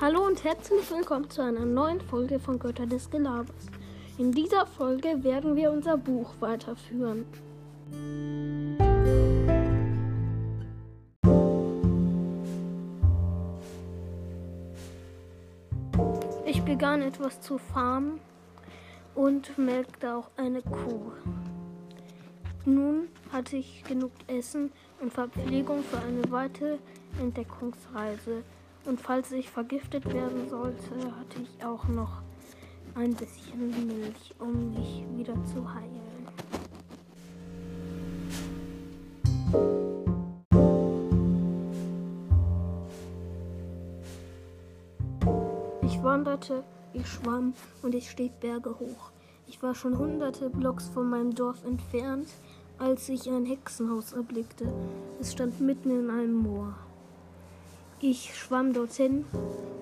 Hallo und herzlich willkommen zu einer neuen Folge von Götter des Gelabers. In dieser Folge werden wir unser Buch weiterführen. Ich begann etwas zu farmen und melkte auch eine Kuh. Nun hatte ich genug Essen und Verpflegung für eine weitere Entdeckungsreise. Und falls ich vergiftet werden sollte, hatte ich auch noch ein bisschen Milch, um mich wieder zu heilen. Ich wanderte, ich schwamm und ich stieg Berge hoch. Ich war schon hunderte Blocks von meinem Dorf entfernt, als ich ein Hexenhaus erblickte. Es stand mitten in einem Moor. Ich schwamm dorthin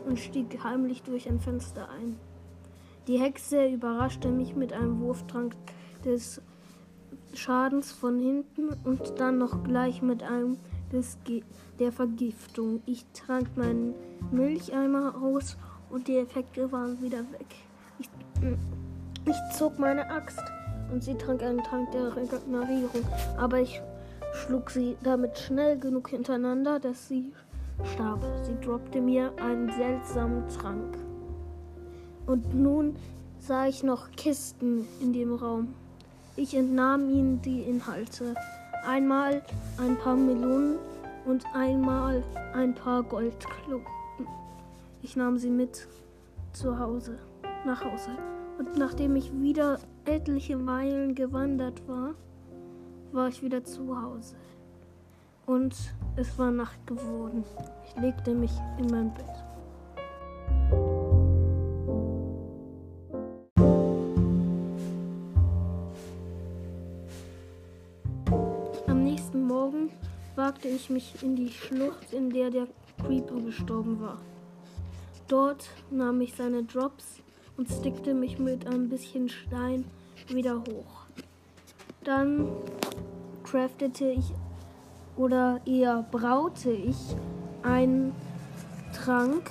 und stieg heimlich durch ein Fenster ein. Die Hexe überraschte mich mit einem Wurftrank des Schadens von hinten und dann noch gleich mit einem des Ge der Vergiftung. Ich trank meinen Milcheimer aus und die Effekte waren wieder weg. Ich, ich zog meine Axt und sie trank einen Trank der Regenerierung, aber ich schlug sie damit schnell genug hintereinander, dass sie starb. Sie droppte mir einen seltsamen Trank. Und nun sah ich noch Kisten in dem Raum. Ich entnahm ihnen die Inhalte. Einmal ein paar Melonen und einmal ein paar Goldklumpen. Ich nahm sie mit zu Hause, nach Hause. Und nachdem ich wieder etliche Meilen gewandert war, war ich wieder zu Hause. Und es war Nacht geworden. Ich legte mich in mein Bett. Am nächsten Morgen wagte ich mich in die Schlucht, in der der Creeper gestorben war. Dort nahm ich seine Drops und stickte mich mit ein bisschen Stein wieder hoch. Dann craftete ich oder eher braute ich einen Trank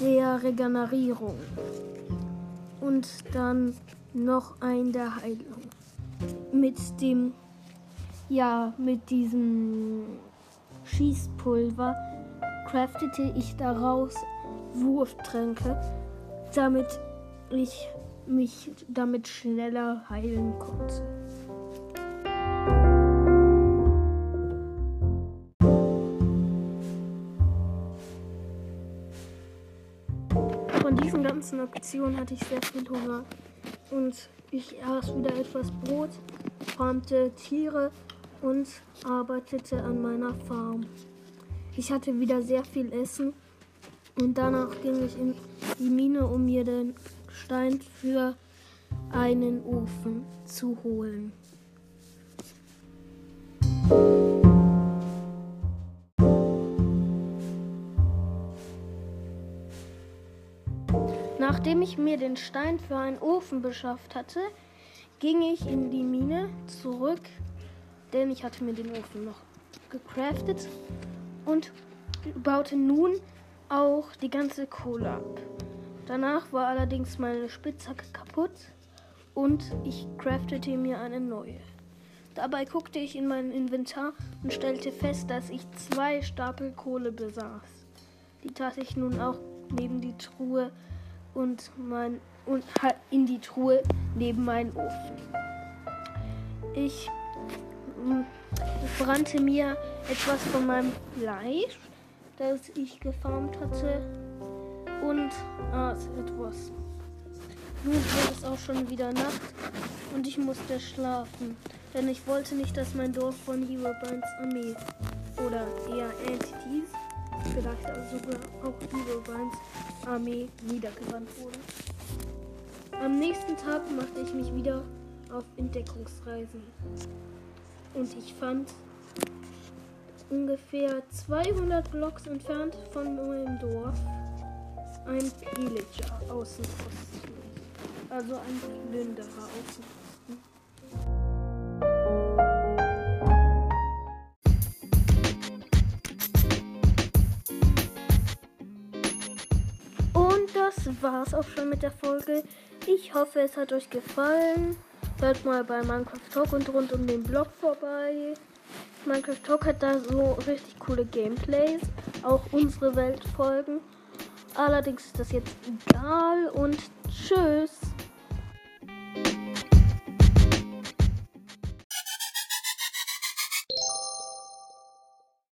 der Regenerierung und dann noch einen der Heilung. Mit dem, ja, mit diesem Schießpulver craftete ich daraus Wurftränke, damit ich mich damit schneller heilen konnte. Von diesen ganzen Aktionen hatte ich sehr viel Hunger und ich aß wieder etwas Brot, farmte Tiere und arbeitete an meiner Farm. Ich hatte wieder sehr viel Essen und danach ging ich in die Mine, um mir den Stein für einen Ofen zu holen. Nachdem ich mir den Stein für einen Ofen beschafft hatte, ging ich in die Mine zurück, denn ich hatte mir den Ofen noch gecraftet und baute nun auch die ganze Kohle ab. Danach war allerdings meine Spitzhacke kaputt und ich craftete mir eine neue. Dabei guckte ich in mein Inventar und stellte fest, dass ich zwei Stapel Kohle besaß. Die tat ich nun auch neben die Truhe und mein und in die Truhe neben meinen Ofen. Ich hm, brannte mir etwas von meinem Fleisch das ich gefarmt hatte und aß etwas. Nun wird es auch schon wieder Nacht und ich musste schlafen, denn ich wollte nicht, dass mein Dorf von Herobrines Armee oder eher Entities, vielleicht also sogar auch Herobrines Armee niedergerannt wurde. Am nächsten Tag machte ich mich wieder auf Entdeckungsreisen und ich fand ungefähr 200 Blocks entfernt von meinem Dorf ein Pillager Außenposten. Also ein Plünderer Außenposten. war's auch schon mit der Folge. Ich hoffe, es hat euch gefallen. Hört mal bei Minecraft Talk und rund um den Blog vorbei. Minecraft Talk hat da so richtig coole Gameplays, auch unsere Weltfolgen. Allerdings ist das jetzt egal und tschüss.